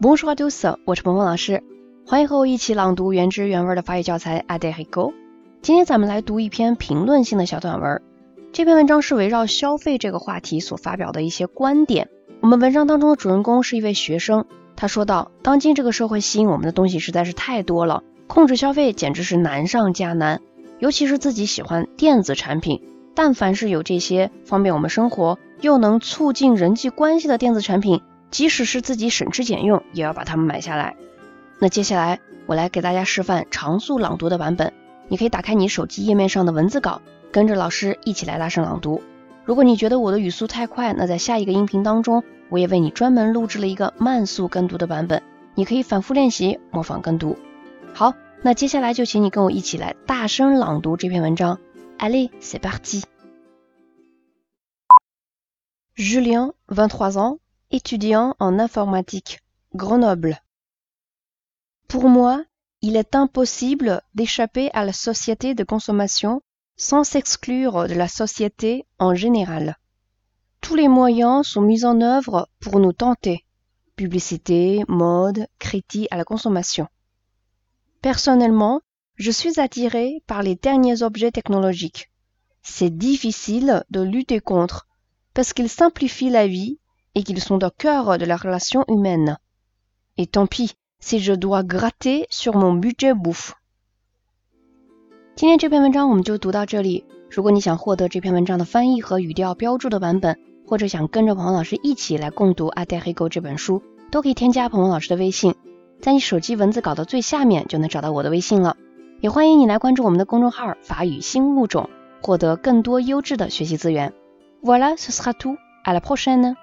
Bonjour t o s 我是萌萌老师，欢迎和我一起朗读原汁原味的法语教材 a d e r i g o 今天咱们来读一篇评论性的小短文。这篇文章是围绕消费这个话题所发表的一些观点。我们文章当中的主人公是一位学生，他说道：当今这个社会吸引我们的东西实在是太多了，控制消费简直是难上加难。尤其是自己喜欢电子产品，但凡是有这些方便我们生活又能促进人际关系的电子产品。即使是自己省吃俭用，也要把它们买下来。那接下来我来给大家示范常速朗读的版本，你可以打开你手机页面上的文字稿，跟着老师一起来大声朗读。如果你觉得我的语速太快，那在下一个音频当中，我也为你专门录制了一个慢速跟读的版本，你可以反复练习模仿跟读。好，那接下来就请你跟我一起来大声朗读这篇文章。Allez, c'est parti. Julien, vingt-trois ans. Étudiant en informatique, Grenoble. Pour moi, il est impossible d'échapper à la société de consommation sans s'exclure de la société en général. Tous les moyens sont mis en œuvre pour nous tenter. Publicité, mode, critique à la consommation. Personnellement, je suis attiré par les derniers objets technologiques. C'est difficile de lutter contre parce qu'ils simplifient la vie et qu'ils sont au cœur de la relation humaine. Et tant pis si je dois gratter sur mon budget bouffe。今天这篇文章我们就读到这里。如果你想获得这篇文章的翻译和语调标注的版本，或者想跟着彭老师一起来共读《阿黛黑狗》这本书，都可以添加彭老师的微信，在你手机文字稿的最下面就能找到我的微信了。也欢迎你来关注我们的公众号“法语新物种”，获得更多优质的学习资源。Voilà, ce sera tout. À la prochaine.